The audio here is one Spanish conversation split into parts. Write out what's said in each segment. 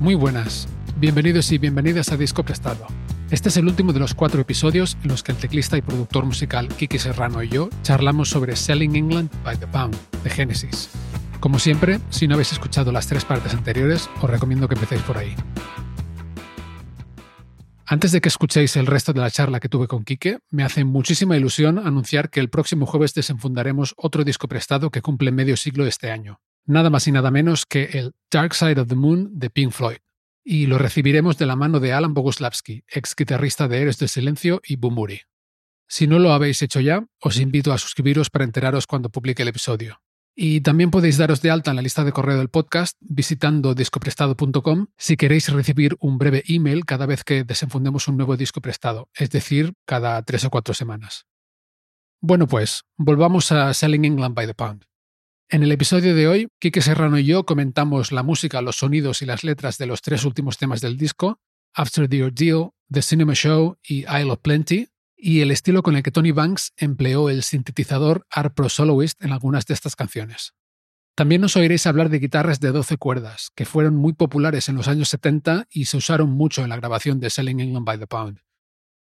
Muy buenas, bienvenidos y bienvenidas a Disco Prestado. Este es el último de los cuatro episodios en los que el teclista y productor musical Kiki Serrano y yo charlamos sobre Selling England by the Pound de Genesis. Como siempre, si no habéis escuchado las tres partes anteriores, os recomiendo que empecéis por ahí. Antes de que escuchéis el resto de la charla que tuve con Kike, me hace muchísima ilusión anunciar que el próximo jueves desenfundaremos otro disco prestado que cumple medio siglo este año nada más y nada menos que el Dark Side of the Moon de Pink Floyd. Y lo recibiremos de la mano de Alan Boguslavski, ex guitarrista de Héroes del Silencio y Bumuri. Si no lo habéis hecho ya, os invito a suscribiros para enteraros cuando publique el episodio. Y también podéis daros de alta en la lista de correo del podcast visitando discoprestado.com si queréis recibir un breve email cada vez que desenfundemos un nuevo disco prestado, es decir, cada tres o cuatro semanas. Bueno, pues, volvamos a Selling England by the Pound. En el episodio de hoy, Quique Serrano y yo comentamos la música, los sonidos y las letras de los tres últimos temas del disco, After the Ordeal, The Cinema Show y Isle of Plenty, y el estilo con el que Tony Banks empleó el sintetizador Art Pro Soloist en algunas de estas canciones. También nos oiréis hablar de guitarras de 12 cuerdas, que fueron muy populares en los años 70 y se usaron mucho en la grabación de Selling England by the Pound.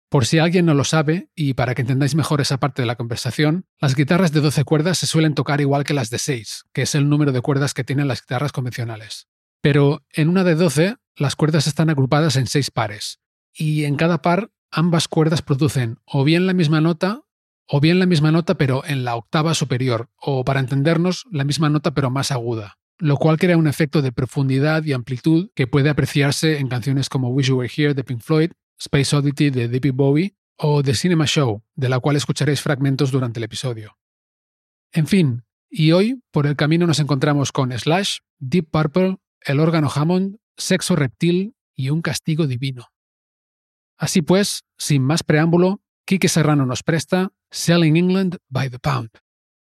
Por si alguien no lo sabe, y para que entendáis mejor esa parte de la conversación, las guitarras de 12 cuerdas se suelen tocar igual que las de 6, que es el número de cuerdas que tienen las guitarras convencionales. Pero en una de 12, las cuerdas están agrupadas en 6 pares, y en cada par ambas cuerdas producen o bien la misma nota, o bien la misma nota pero en la octava superior, o para entendernos, la misma nota pero más aguda, lo cual crea un efecto de profundidad y amplitud que puede apreciarse en canciones como Wish You Were Here de Pink Floyd Space Oddity de David Bowie o The Cinema Show, de la cual escucharéis fragmentos durante el episodio. En fin, y hoy por el camino nos encontramos con Slash, Deep Purple, el órgano Hammond, Sexo Reptil y un castigo divino. Así pues, sin más preámbulo, Kike Serrano nos presta Selling England by the Pound.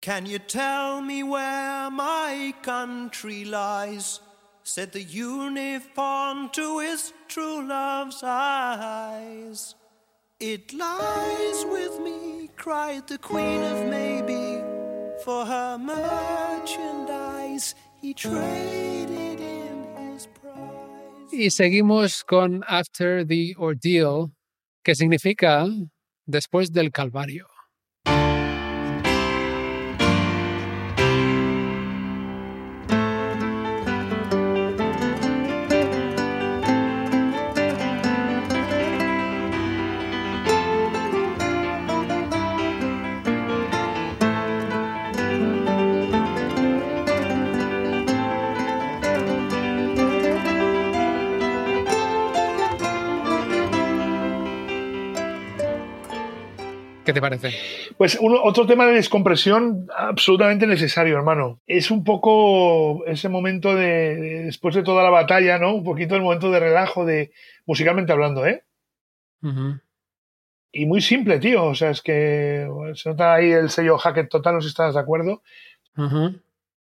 Can you tell me where my country lies? Said the uniform to his true love's eyes. It lies with me, cried the queen of maybe, for her merchandise he traded in his prize. Y seguimos con After the Ordeal, que significa después del Calvario. ¿Qué te parece? Pues otro tema de descompresión absolutamente necesario, hermano. Es un poco ese momento de, después de toda la batalla, ¿no? Un poquito el momento de relajo, de musicalmente hablando, ¿eh? Y muy simple, tío. O sea, es que se nota ahí el sello Hackett total, no sé si estás de acuerdo.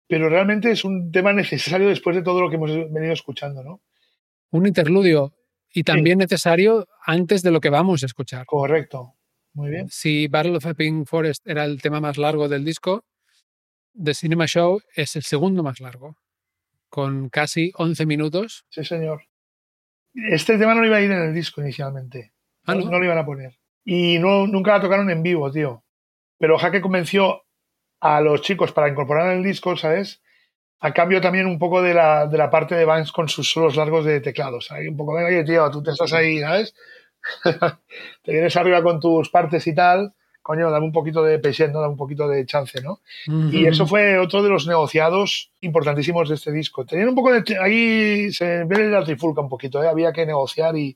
Pero realmente es un tema necesario después de todo lo que hemos venido escuchando, ¿no? Un interludio y también necesario antes de lo que vamos a escuchar. Correcto. Muy bien. Si Battle of Epping Forest era el tema más largo del disco, The Cinema Show es el segundo más largo, con casi 11 minutos. Sí, señor. Este tema no iba a ir en el disco inicialmente. Ah, ¿no? no lo iban a poner. Y no, nunca la tocaron en vivo, tío. Pero Jaque convenció a los chicos para incorporar en el disco, ¿sabes? A cambio también un poco de la, de la parte de Banks con sus solos largos de teclados. Hay un poco, venga, tío, tú te estás ahí, ¿sabes? te vienes arriba con tus partes y tal, coño, dame un poquito de peso, ¿no? Dame un poquito de chance, ¿no? Y eso fue otro de los negociados importantísimos de este disco. Tenían un poco de... Ahí se ve la trifulca un poquito, ¿eh? Había que negociar y,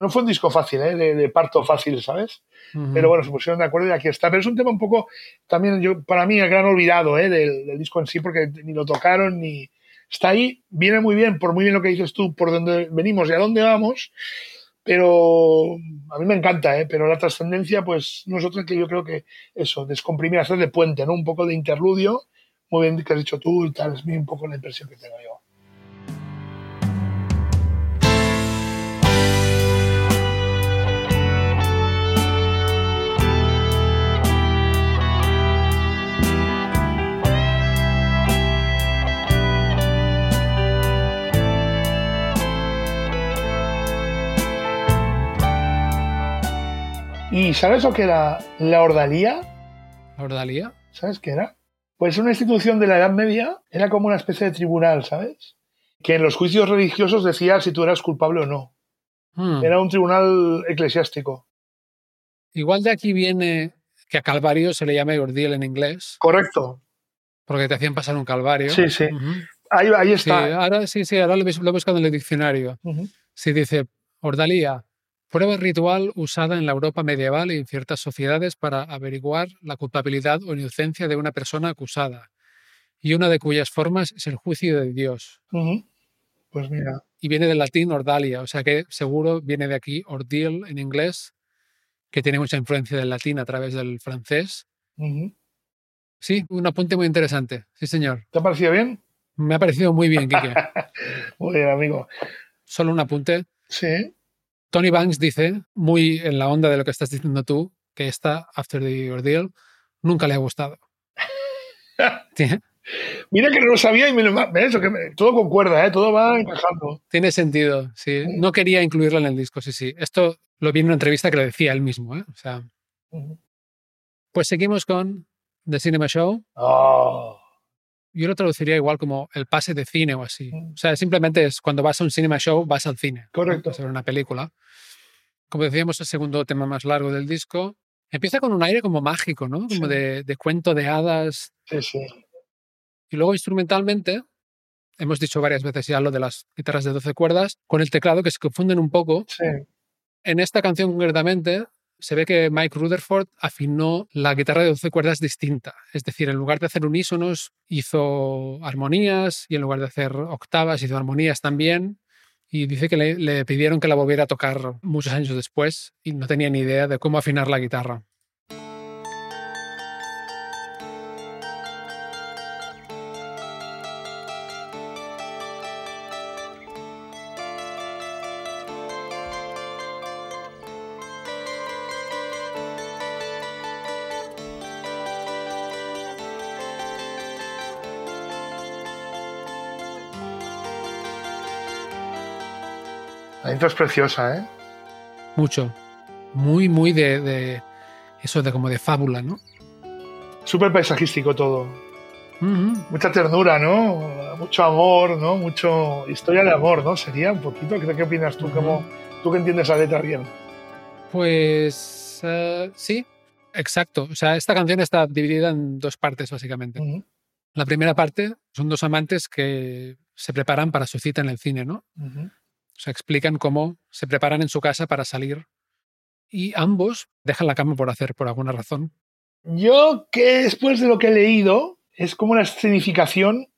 No fue un disco fácil, ¿eh? de, de parto fácil, ¿sabes? Ujú. Pero bueno, se pusieron de acuerdo y aquí está. Pero es un tema un poco, también yo, para mí, el gran olvidado ¿eh? del, del disco en sí, porque ni lo tocaron ni. Está ahí, viene muy bien, por muy bien lo que dices tú, por dónde venimos y a dónde vamos. Pero a mí me encanta, ¿eh? pero la trascendencia, pues nosotros que yo creo que eso, descomprimir, hacer de puente, ¿no? Un poco de interludio, muy bien que has dicho tú y tal, es un poco la impresión que tengo yo. Sabes lo que era la ordalía? ¿La ordalía? ¿Sabes qué era? Pues una institución de la Edad Media era como una especie de tribunal, ¿sabes? Que en los juicios religiosos decía si tú eras culpable o no. Hmm. Era un tribunal eclesiástico. Igual de aquí viene que a Calvario se le llama ordeal en inglés, Correcto. porque te hacían pasar un calvario. Sí, sí. Ahí, ahí Sí, está. ahora sí, sí, ahora lo he, buscado en el diccionario. Ujú. Sí, dice, ordalía, prueba ritual usada en la Europa medieval y en ciertas sociedades para averiguar la culpabilidad o inocencia de una persona acusada, y una de cuyas formas es el juicio de Dios. Pues mira. Y viene del latín ordalia, o sea que seguro viene de aquí ordeal en inglés, que tiene mucha influencia del latín a través del francés. Sí, un apunte muy interesante. Sí, señor. ¿Te ha parecido bien? Me ha parecido muy bien, Quique. Muy bien, amigo. Solo un apunte. Sí. Tony Banks dice, muy en la onda de lo que estás diciendo tú, que esta After the Ordeal nunca le ha gustado. Mira que no lo sabía y me lo... Que me- Todo concuerda, ¿eh? Todo va encajando. tiene sentido, sí. No quería incluirlo en el disco, sí, sí. Esto lo vi en una entrevista que lo decía él mismo. ¿eh? O sea, pues seguimos con The Cinema Show. Oh. Yo lo traduciría igual como el pase de cine o así. Mm. O sea, simplemente es cuando vas a un cinema show, vas al cine. Correcto. A ver una película. Como decíamos, el segundo tema más largo del disco. Empieza con un aire como mágico, ¿no? Como Sí. de, de cuento de hadas. Sí, sí. Y luego instrumentalmente, hemos dicho varias veces ya lo de las guitarras de 12 cuerdas, con el teclado que se confunden un poco. Sí. En esta canción concretamente, se ve que Mike Rutherford afinó la guitarra de 12 cuerdas distinta. Es decir, en lugar de hacer unísonos, hizo armonías y en lugar de hacer octavas, hizo armonías también. Y dice que le, le pidieron que la volviera a tocar muchos años después y no tenía ni idea de cómo afinar la guitarra. Es preciosa, ¿eh? Mucho. Muy, muy de, de eso de como de fábula, ¿no? Súper paisajístico todo. Mucha ternura, ¿no? Mucho amor, ¿no? Mucho historia de amor, ¿no? Sería un poquito. ¿Qué, qué opinas tú? ¿Cómo, tú que entiendes la letra bien. Pues eh, sí, exacto. O sea, esta canción está dividida en dos partes, básicamente. La primera parte son dos amantes que se preparan para su cita en el cine, ¿no? O sea, explican cómo se preparan en su casa para salir y ambos dejan la cama por hacer por alguna razón. Yo que después de lo que he leído, es como una escenificación,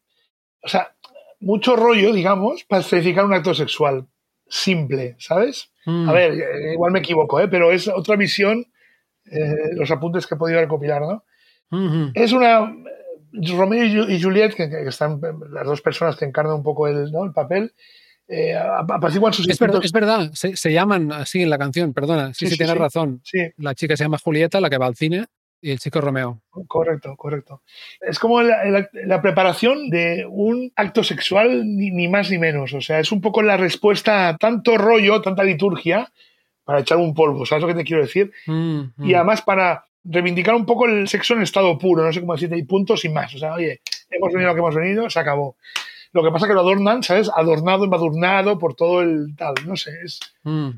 o sea, mucho rollo, digamos, para escenificar un acto sexual. Simple, ¿sabes? Mm, A ver, igual me equivoco, ¿eh? pero es otra visión, eh, los apuntes que he podido recopilar, ¿no? ujú. Es una. Romeo y Juliet, que, que están las dos personas que encarnan un poco el, ¿no? el papel, eh, ap- apaciguan sus Es verdad, es verdad, se, se llaman así en la canción, perdona. Sí, Sí, sí, tienes sí. razón. Sí, La chica se llama Julieta, la que va al cine, y el chico Romeo. correcto, correcto. Es como la, la- la preparación de un acto sexual, ni, ni más ni menos. O sea, es un poco la respuesta a tanto rollo, tanta liturgia, para echar un polvo, ¿sabes lo que te quiero decir? Mm, Y mm. además para reivindicar un poco el sexo en estado puro, no sé cómo decirte, y punto sin más. O sea, oye, hemos venido lo que hemos venido, se acabó. Lo que pasa es que lo adornan, ¿sabes? Adornado, embadurnado por todo el tal, no sé, es... Mm.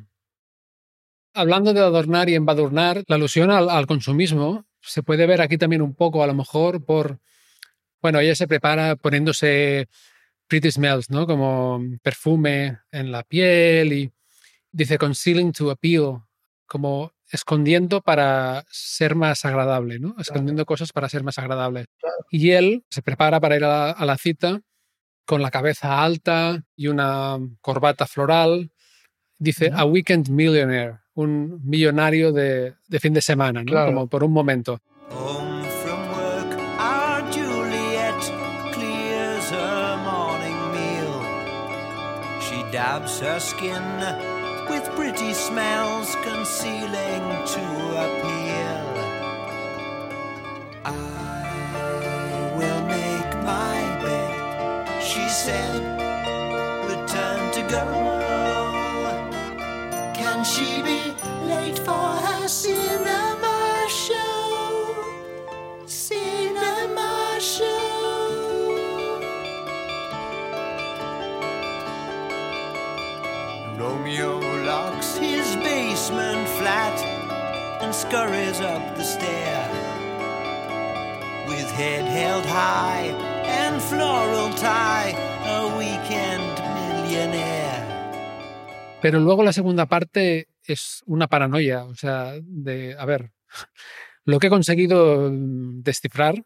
Hablando de adornar y embadurnar, la alusión al, al consumismo se puede ver aquí también un poco, a lo mejor por. Bueno, ella se prepara poniéndose pretty smells, ¿no? Como perfume en la piel y, dice concealing to appeal, como escondiendo para ser más agradable, ¿no? Escondiendo cosas para ser más agradable. Y él se prepara para ir a la, cita con la cabeza alta y una corbata floral. Dice, a weekend millionaire, un millonario de, de fin de semana, ¿no? Como por un momento. dabs her skin with pretty smells concealing to appeal. I said, return to go. Can she be late for her cinema show? Cinema show. Romeo locks his basement flat and scurries up the stair. With head held high Pero luego la segunda parte es una paranoia, o sea, de, a ver, lo que he conseguido descifrar,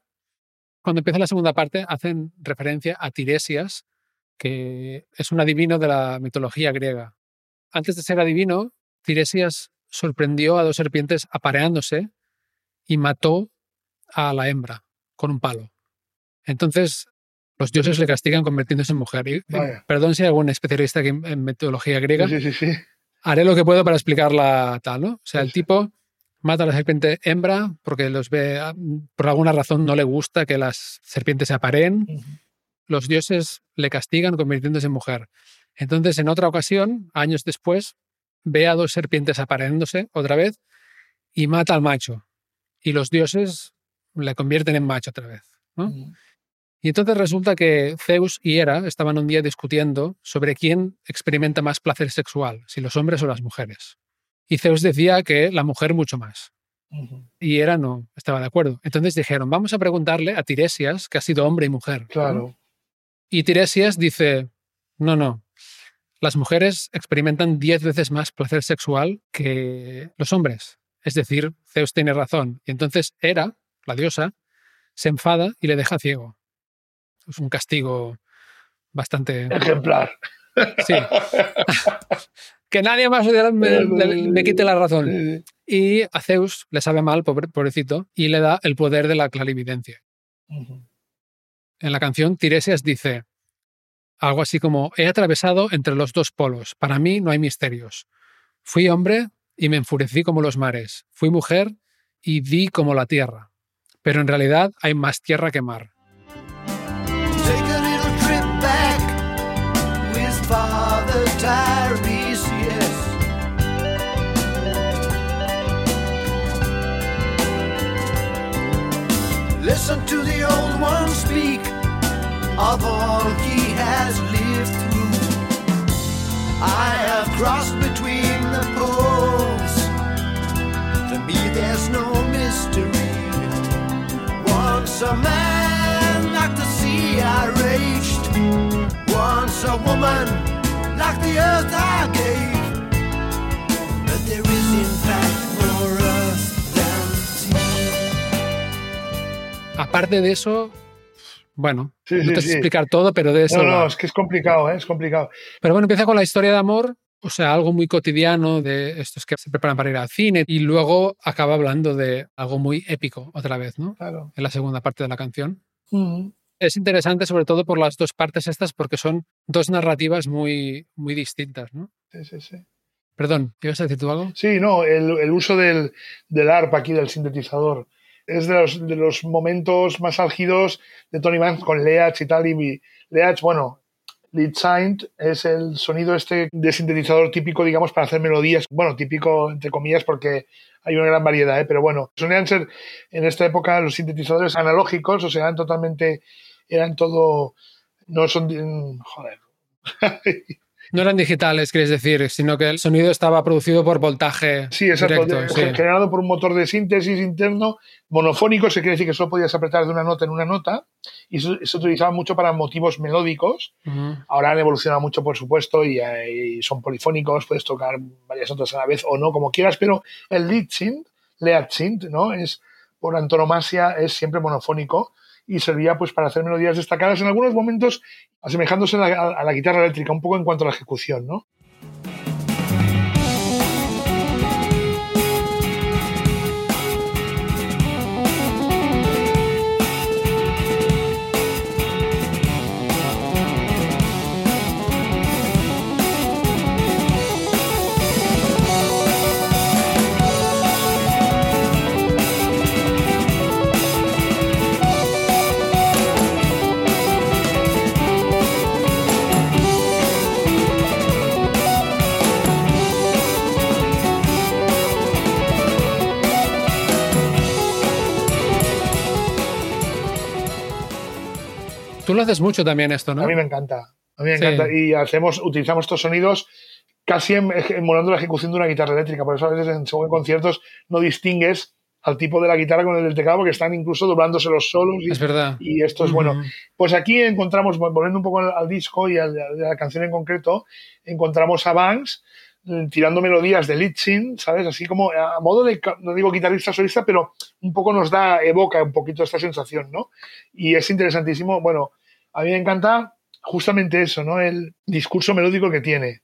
cuando empieza la segunda parte, hacen referencia a Tiresias, que es un adivino de la mitología griega antes de ser adivino, Tiresias sorprendió a dos serpientes apareándose y mató a la hembra con un palo. Entonces, los dioses le castigan convirtiéndose en mujer. Y, perdón si hay algún especialista en metodología griega. Sí, sí, sí. Haré lo que puedo para explicarla tal, ¿no? O sea, el tipo mata a la serpiente hembra porque los ve, ah, por alguna razón no le gusta que las serpientes se apareen. Los dioses le castigan convirtiéndose en mujer. Entonces, en otra ocasión, años después, ve a dos serpientes apareándose otra vez y mata al macho. Y los dioses le convierten en macho otra vez. Y entonces resulta que Zeus y Hera estaban un día discutiendo sobre quién experimenta más placer sexual, si los hombres o las mujeres. Y Zeus decía que la mujer mucho más. Y Hera no estaba de acuerdo. Entonces dijeron, vamos a preguntarle a Tiresias, que ha sido hombre y mujer. Claro. Y Tiresias dice, no, no, las mujeres experimentan diez veces más placer sexual que los hombres. Es decir, Zeus tiene razón. Y entonces Hera, la diosa, se enfada y le deja ciego. Es un castigo bastante... Ejemplar. Sí. que nadie más me, quite la razón. Y a Zeus le sabe mal, pobrecito, y le da el poder de la clarividencia. En la canción, Tiresias dice, algo así como, he atravesado entre los dos polos, para mí no hay misterios. Fui hombre y me enfurecí como los mares, fui mujer y di como la tierra, pero en realidad hay más tierra que mar. Listen to the old one speak of all he has lived through. I have crossed between the poles. For me, there's no mystery. Once a man, like the sea, I raged. Once a woman, like the earth I gave. But there is, in fact, Aparte de eso, Bueno, no te sé explicar todo, pero de eso. No, no, es que es complicado, ¿eh? es complicado. Pero bueno, empieza con la historia de amor, o sea, algo muy cotidiano de estos que se preparan para ir al cine, y luego acaba hablando de algo muy épico otra vez, ¿no? Claro. En la segunda parte de la canción. Es interesante, sobre todo por las dos partes estas, porque son dos narrativas muy, muy distintas, ¿no? Sí, sí, sí. Perdón, ¿ibas a decir tú algo? Sí, no, el, el uso del, del arpa aquí, del sintetizador es de los, de los momentos más álgidos de Tony Banks con Leach y tal. Y Leach, bueno, Lead Signed es el sonido este de sintetizador típico, digamos, para hacer melodías. Bueno, típico entre comillas porque hay una gran variedad, ¿eh? pero bueno, solían ser en esta época los sintetizadores analógicos, o sea, eran totalmente, eran todo, no son, joder. No eran digitales, quieres decir, sino que el sonido estaba producido por voltaje. Sí, exacto. directo, de- sí. Generado por un motor de síntesis interno monofónico, se quiere decir que solo podías apretar de una nota en una nota y eso se utilizaba mucho para motivos melódicos. Ahora han evolucionado mucho, por supuesto, y, eh, y son polifónicos, puedes tocar varias notas a la vez o no, como quieras, pero el lead synth, lead synth, ¿no? Es, por antonomasia, es siempre monofónico y servía pues para hacer melodías destacadas en algunos momentos asemejándose a la, a la guitarra eléctrica, un poco en cuanto a la ejecución, ¿no? Tú lo haces mucho también esto, ¿no? A mí me encanta. A mí me Sí. encanta. Y hacemos, utilizamos estos sonidos casi em- emulando la ejecución de una guitarra eléctrica. Por eso a veces en según conciertos no distingues al tipo de la guitarra con el del teclado porque están incluso doblándose los solos. Y, Es verdad. y esto es bueno. Pues aquí encontramos, volviendo un poco al, al disco y a la canción en concreto, encontramos a Banks tirando melodías de synth, ¿sabes? Así como a modo de, no digo guitarrista solista, pero un poco nos da, evoca un poquito esta sensación, ¿no? Y es interesantísimo. Bueno, a mí me encanta justamente eso, ¿no? El discurso melódico que tiene.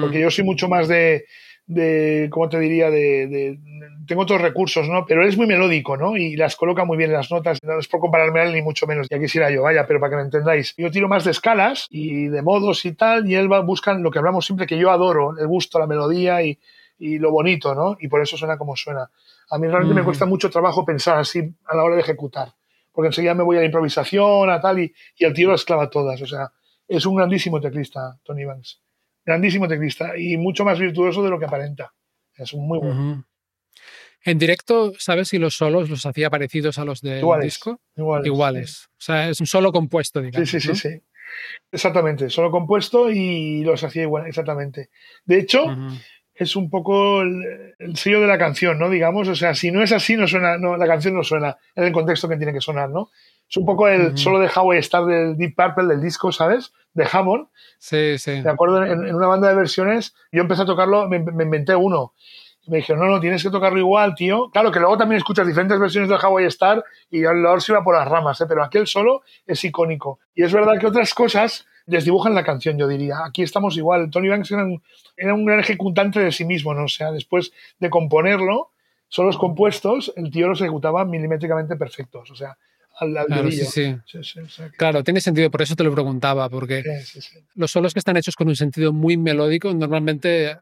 Porque yo soy mucho más de, de ¿cómo te diría? De, de- tengo otros recursos, ¿no? Pero él es muy melódico, ¿no? Y las coloca muy bien en las notas. No es por compararme a él ni mucho menos. Ya quisiera yo, vaya, pero para que me entendáis. Yo tiro más de escalas y de modos y tal, y él va buscan lo que hablamos siempre, que yo adoro, el gusto, la melodía y, y lo bonito, ¿no? Y por eso suena como suena. A mí realmente me cuesta mucho trabajo pensar así a la hora de ejecutar. Porque enseguida me voy a la improvisación, a tal, y, y el tío las clava todas. O sea, es un grandísimo teclista, Tony Banks grandísimo teclista y mucho más virtuoso de lo que aparenta. Es un muy bueno. En directo, ¿sabes si los solos los hacía parecidos a los del Iguales, disco? Iguales. Iguales. O sea, es un solo compuesto, Sí, digamos. sí, sí, ¿no? sí. Exactamente, solo compuesto y los hacía igual, exactamente. De hecho, es un poco el, el sello de la canción, ¿no? Digamos, o sea, si no es así, no suena, no, la canción no suena en el contexto que tiene que sonar, ¿no? Es un poco el solo de How I Star del Deep Purple del disco, ¿sabes? De Hammond. Sí, sí. Me acuerdo en, en una banda de versiones, yo empecé a tocarlo, me, me inventé uno. Me dijeron, no, no, tienes que tocarlo igual, tío. Claro que luego también escuchas diferentes versiones del Hawaii Star y a lo mejor se iba por las ramas, ¿eh? pero aquel solo es icónico. Y es verdad que otras cosas desdibujan la canción, yo diría. Aquí estamos igual. Tony Banks era un, era un gran ejecutante de sí mismo, ¿no? O sea, después de componerlo, solos compuestos, el tío los ejecutaba milimétricamente perfectos. O sea, al, al Claro, sí, sí. Sí, sí, o sea que- Claro, tiene sentido, por eso te lo preguntaba, porque los solos que están hechos con un sentido muy melódico normalmente, o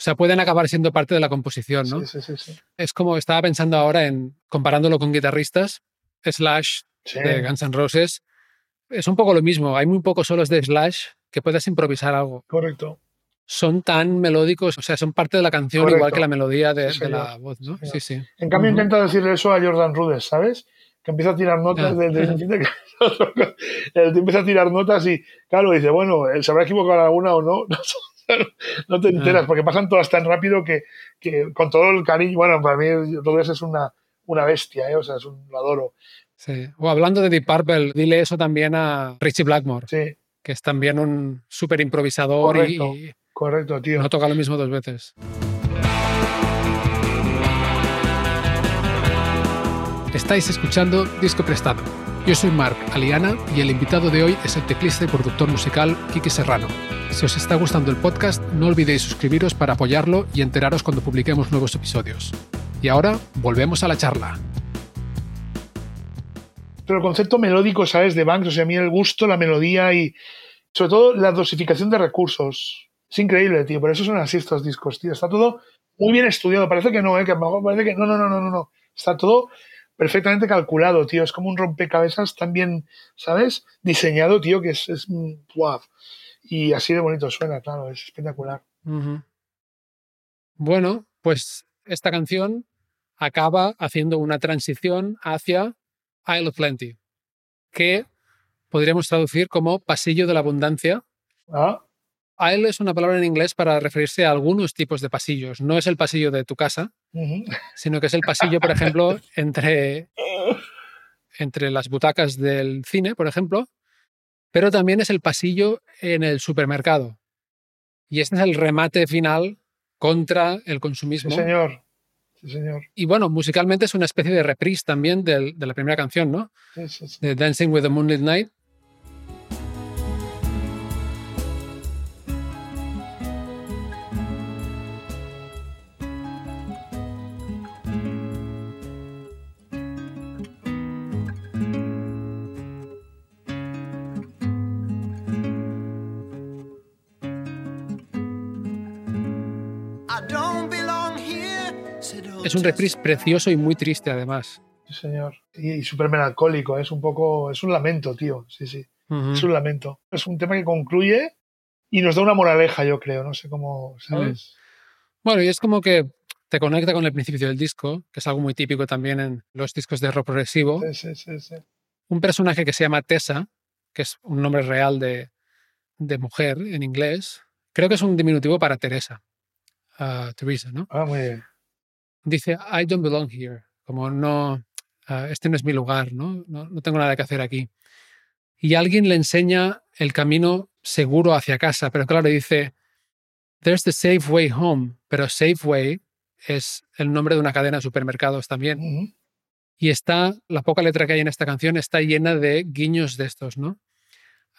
sea, pueden acabar siendo parte de la composición, ¿no? Sí, sí, sí. Es como estaba pensando ahora en comparándolo con guitarristas, Slash de Guns N' Roses, es un poco lo mismo. Hay muy pocos solos de Slash que puedas improvisar algo. Correcto. Son tan melódicos, o sea, son parte de la canción Correcto. igual que la melodía de, la voz, ¿no? Sí, Sí. En cambio, Ujú. intenta decirle eso a Jordan Rudess, ¿sabes? Que empieza a tirar notas Ah. de, de- de- el tío empieza a tirar notas y, claro, dice, bueno, él se habrá equivocado alguna o no. No te enteras, Ah. porque pasan todas tan rápido que, que con todo el cariño, bueno, para mí Rudess es una, una bestia, ¿eh? O sea, es un, lo adoro. Sí. O hablando de Deep Purple, dile eso también a Richie Blackmore, Sí, que es también un súper improvisador Correcto. y correcto, tío. no toca lo mismo dos veces. Estáis escuchando Disco Prestado. Yo soy Marc Aliana y el invitado de hoy es el teclista y productor musical Kiki Serrano. Si os está gustando el podcast, no olvidéis suscribiros para apoyarlo y enteraros cuando publiquemos nuevos episodios. Y ahora, volvemos a la charla. Pero el concepto melódico, ¿sabes? De Banks, o sea, a mí el gusto, la melodía y sobre todo la dosificación de recursos. Es increíble, tío. Por eso son así estos discos, tío. Está todo muy bien estudiado. Parece que no, ¿eh? Que parece que no, no, no, no, no. Está todo perfectamente calculado, tío. Es como un rompecabezas tan bien, ¿sabes? Diseñado, tío, que es, es mm, guau. Y así de bonito suena, claro. Es espectacular. Bueno, pues esta canción acaba haciendo una transición hacia Isle of Plenty, que podríamos traducir como Pasillo de la Abundancia, Ah, Aisle es una palabra en inglés para referirse a algunos tipos de pasillos. No es el pasillo de tu casa, sino que es el pasillo, por ejemplo, entre, entre las butacas del cine, por ejemplo, pero también es el pasillo en el supermercado. Y este es el remate final contra el Sí, consumismo. señor. Sí, señor. Y bueno, musicalmente es una especie de reprise también del- de la primera canción, ¿no? Sí, sí, sí. De Dancing with the Moonlit Night. Es un reprise precioso y muy triste además. Sí, señor. Y, y súper melancólico. Es un poco. Es un lamento, tío. Sí, sí. Es un lamento. Es un tema que concluye y nos da una moraleja, yo creo. No sé cómo. ¿Sabes? Bueno, y es como que te conecta con el principio del disco, que es algo muy típico también en los discos de rock progresivo. Sí, sí, sí, sí. Un personaje que se llama Tessa, que es un nombre real de, de mujer en inglés, creo que es un diminutivo para Teresa, ah, Teresa, ¿no? Ah, muy bien. Dice, I don't belong here, como no, ah, este no es mi lugar, ¿no? ¿no? No tengo nada que hacer aquí. Y alguien le enseña el camino seguro hacia casa, pero claro, dice, there's the safe way home, pero Safeway es el nombre de una cadena de supermercados también. Ujú. Y está, la poca letra que hay en esta canción está llena de guiños de estos, ¿no?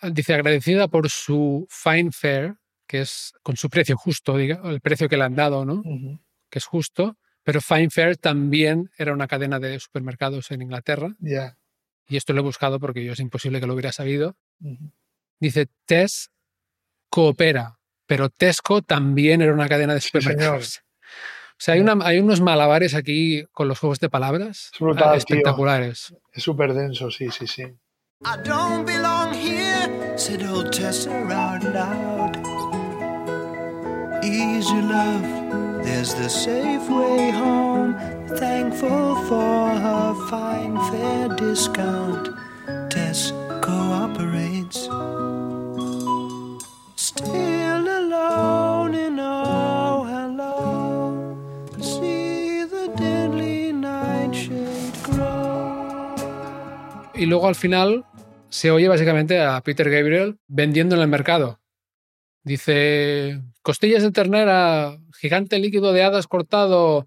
Dice, agradecida por su fine fare, que es con su precio justo, diga, el precio que le han dado, ¿no? Ujú. Que es justo. Pero Fine Fare también era una cadena de supermercados en Inglaterra. Ya. Y esto lo he buscado porque yo es imposible que lo hubiera sabido. Dice, Tess coopera, pero Tesco también era una cadena de Sí, supermercados. O sea, hay, una- hay unos malabares aquí con los juegos de palabras Es brutal, tío. espectaculares. Es súper denso, sí, sí, sí. I don't belong here, said old Tessa out loud. Easy love, there's the safe way home. Thankful for her fine fair discount. Tess cooperates. Still alone in oh hello. See the deadly nightshade grow. Y luego al final se oye básicamente a Peter Gabriel vendiendo en el mercado. Dice, costillas de ternera, gigante líquido de hadas cortado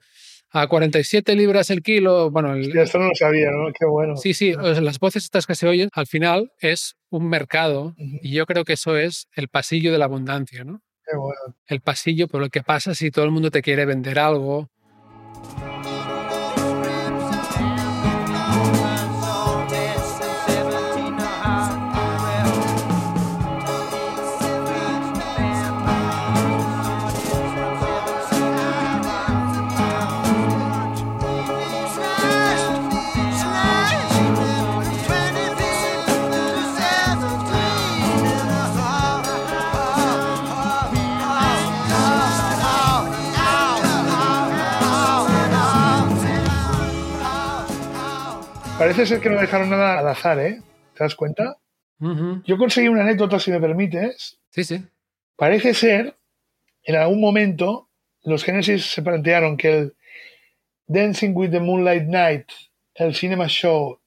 a 47 libras el kilo. Bueno, el- Hostia, no lo sabía, ¿no? Qué bueno. sí, sí, las voces estas que se oyen al final es un mercado y yo creo que eso es el pasillo de la abundancia, ¿no? Qué bueno. El pasillo por el que pasa si todo el mundo te quiere vender algo. Parece ser que no dejaron nada al azar, ¿eh? ¿Te das cuenta? Yo conseguí una anécdota, si me permites. Sí, sí. Parece ser, en algún momento, los Genesis se plantearon que el Dancing with the Moonlight Night, el Cinema Show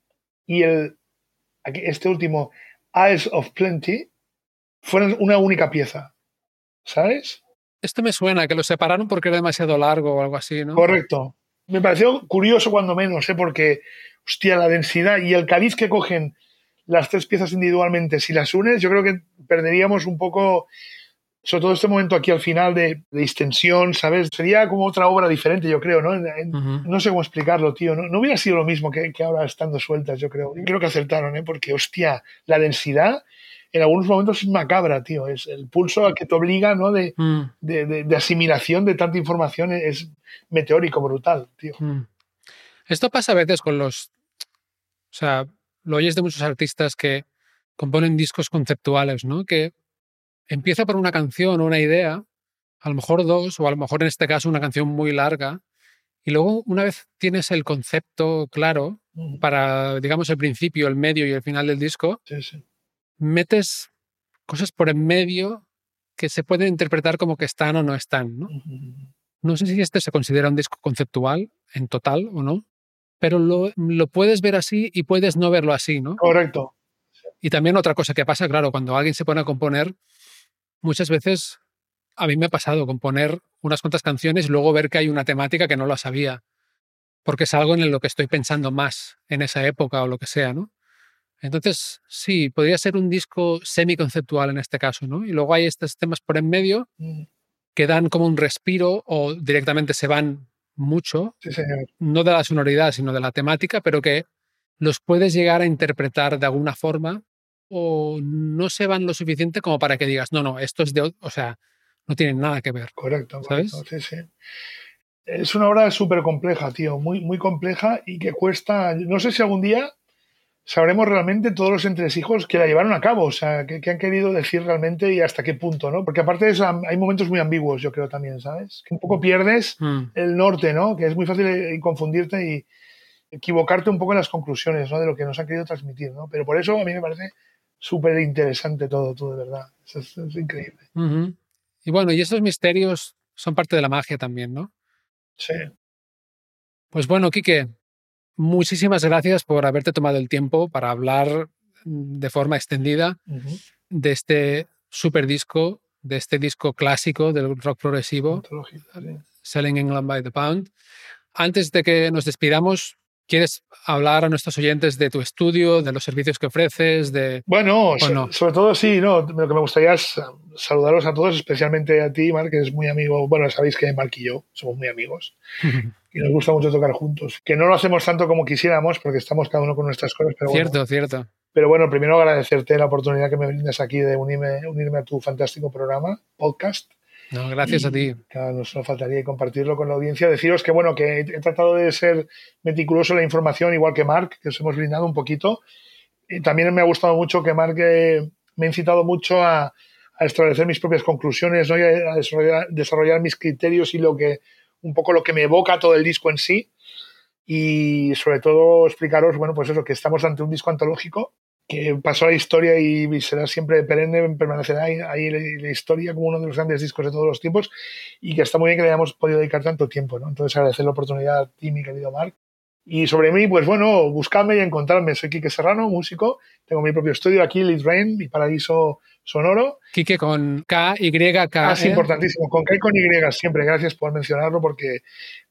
y el este último, Eyes of Plenty, fueran una única pieza. ¿Sabes? Esto me suena, que lo separaron porque era demasiado largo o algo así, ¿no? Correcto. Me pareció curioso cuando menos, ¿eh? porque, hostia, la densidad y el cariz que cogen las tres piezas individualmente, si las unes, yo creo que perderíamos un poco, sobre todo este momento aquí al final de, de distensión, ¿sabes? Sería como otra obra diferente, yo creo, ¿no? En- en- Ujú. no sé cómo explicarlo, tío. No, no hubiera sido lo mismo que, que ahora estando sueltas, yo creo. Yo creo que acertaron, ¿eh? Porque, hostia, la densidad en algunos momentos es macabra, tío. Es el pulso al que te obliga, ¿no? De, Mm. de, de- de asimilación de tanta información es meteórico, brutal, tío. Mm. Esto pasa a veces con los. O sea, lo oyes de muchos artistas que componen discos conceptuales, ¿no? Que empieza por una canción o una idea, a lo mejor dos, o a lo mejor en este caso una canción muy larga, y luego una vez tienes el concepto claro para, digamos, el principio, el medio y el final del disco, Sí, sí. Metes cosas por en medio que se pueden interpretar como que están o no están. ¿no? no sé si este se considera un disco conceptual en total o no, pero lo, lo puedes ver así y puedes no verlo así, ¿no? Correcto. Y también otra cosa que pasa, claro, cuando alguien se pone a componer, muchas veces a mí me ha pasado componer unas cuantas canciones y luego ver que hay una temática que no la sabía, porque es algo en lo que estoy pensando más en esa época o lo que sea, ¿no? Entonces, sí, podría ser un disco semi-conceptual en este caso, ¿no? Y luego hay estos temas por en medio Mm, que dan como un respiro o directamente se van mucho, Sí, señor. no de la sonoridad, sino de la temática, pero que los puedes llegar a interpretar de alguna forma o no se van lo suficiente como para que digas, no, no, esto es de, o- o sea, no tienen nada que ver. Correcto, ¿Sabes? correcto, sí, sí. Es una obra súper compleja, tío, muy, muy compleja y que cuesta, no sé si algún día sabremos realmente todos los entresijos que la llevaron a cabo, o sea, que, que han querido decir realmente y hasta qué punto, ¿no? Porque aparte de eso, am- hay momentos muy ambiguos, yo creo también, ¿sabes? Que un poco pierdes Mm, el norte, ¿no? Que es muy fácil eh, confundirte y equivocarte un poco en las conclusiones, ¿no? De lo que nos han querido transmitir, ¿no? Pero por eso a mí me parece súper interesante todo, todo, de verdad. Es, es- es increíble. Y bueno, y esos misterios son parte de la magia también, ¿no? Sí. Pues bueno, Quique, muchísimas gracias por haberte tomado el tiempo para hablar mm, de forma extendida de este super disco, de este disco clásico del rock progresivo. Selling England by the Pound. Antes de que nos despidamos, ¿quieres hablar a nuestros oyentes de tu estudio, de los servicios que ofreces, de Bueno, so- no? sobre todo sí, no, lo que me gustaría es saludaros a todos, especialmente a ti, Marc, que es muy amigo. Bueno, sabéis que Marc y yo somos muy amigos y nos gusta mucho tocar juntos. Que no lo hacemos tanto como quisiéramos porque estamos cada uno con nuestras cosas, pero bueno, cierto, cierto. Pero bueno, primero agradecerte la oportunidad que me brindas aquí de unirme, unirme a tu fantástico programa, podcast. No, gracias Y, a ti. Claro, no solo faltaría compartirlo con la audiencia. Deciros que, bueno, que he, tratado de ser meticuloso en la información, igual que Marc, que os hemos brindado un poquito. Y también me ha gustado mucho que Marc eh, me ha incitado mucho a, a establecer mis propias conclusiones ¿no? y a, a desarrollar, desarrollar mis criterios y lo que un poco lo que me evoca todo el disco en sí. Y sobre todo explicaros, bueno, pues eso, que estamos ante un disco antológico que pasó a la historia y será siempre perenne, permanecerá ahí, ahí la, historia como uno de los grandes discos de todos los tiempos y que está muy bien que le hayamos podido dedicar tanto tiempo, ¿no? Entonces agradecer la oportunidad a ti, mi querido Marc. Y sobre mí, pues bueno, buscadme y encontrarme. Soy Quique Serrano, músico. Tengo mi propio estudio aquí, Lead Rain, mi paraíso sonoro. Quique con K, Y, K. Ah, es ¿eh? importantísimo. Con K y con Y siempre. Gracias por mencionarlo porque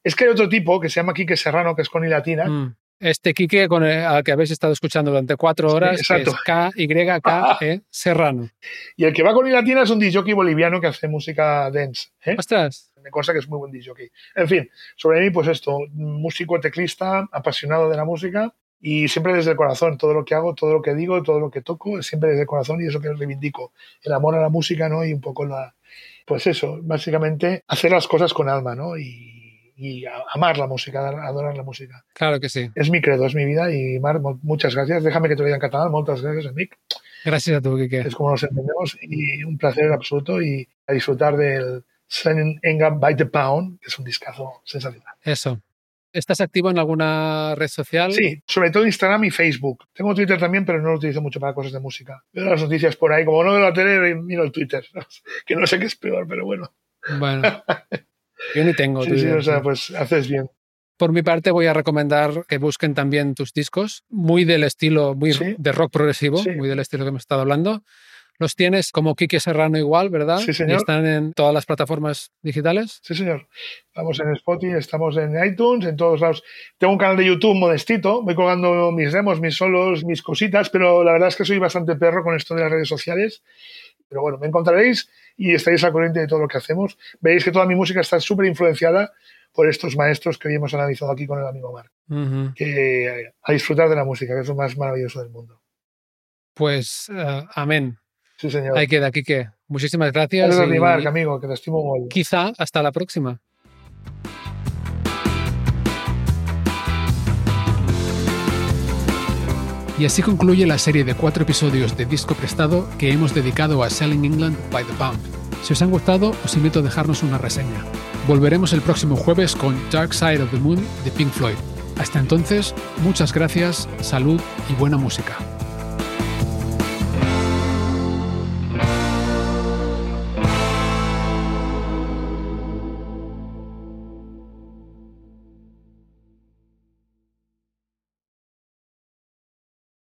es que hay otro tipo que se llama Quique Serrano, que es con I latina. Mm. Este Quique con el, al que habéis estado escuchando durante cuatro horas, es K, Y, K, E, Serrano. Y el que va con I latina es un disjockey boliviano que hace música dance. ¿eh? Ostras, Me consta que es muy buen disjockey. En fin, sobre mí, pues esto, músico, teclista, apasionado de la música y siempre desde el corazón. Todo lo que hago, todo lo que digo, todo lo que toco, siempre desde el corazón y eso que reivindico. El amor a la música, ¿no? Y un poco la... Pues eso, básicamente hacer las cosas con alma, ¿no? Y, y a- amar la música, adorar la música. claro que sí. És mi credo, és mi vida y Marc, mo- muchas gracias. Déjame que te lo diga en catalán. Muchas gracias, amic. Gràcies a tu, Quique. Es como nos entendemos y un placer absoluto y a disfrutar del Sun Engam by the Pound, que es un discazo sensacional. Eso. ¿Estás activo en alguna red social? Sí, sobre todo Instagram y Facebook. Tengo Twitter también, pero no lo utilizo mucho para cosas de música. Veo las noticias por ahí, como no veo la tele, miro el Twitter, que no sé qué es peor, pero bueno. Bueno, yo ni tengo. Sí, sí, o sea, pues haces bien. Por mi parte, voy a recomendar que busquen también tus discos, muy del estilo, muy Sí. de rock progresivo, Sí. muy del estilo que hemos estado hablando. Los tienes como Quique Serrano igual, ¿verdad? Sí, Y señor. están en todas las plataformas digitales. Sí, señor. Estamos en Spotify, estamos en iTunes, en todos lados. Tengo un canal de YouTube modestito, voy colgando mis demos, mis solos, mis cositas, pero la verdad es que soy bastante perro con esto de las redes sociales. Pero bueno, me encontraréis y estaréis al corriente de todo lo que hacemos. Veréis que toda mi música está súper influenciada por estos maestros que hoy hemos analizado aquí con el amigo. Que eh, a disfrutar de la música, que es lo más maravilloso del mundo. Pues eh, amén. Sí, señor. Ahí queda, Quique. Muchísimas gracias. Gracias y Marc, amigo, que te estimo. Quizá hasta la próxima. Y así concluye la serie de cuatro episodios de Disco Prestado que hemos dedicado a Selling England by the Pound. Si os han gustado, os invito a dejarnos una reseña. Volveremos el próximo jueves con Dark Side of the Moon de Pink Floyd. Hasta entonces, muchas gracias, salud y buena música.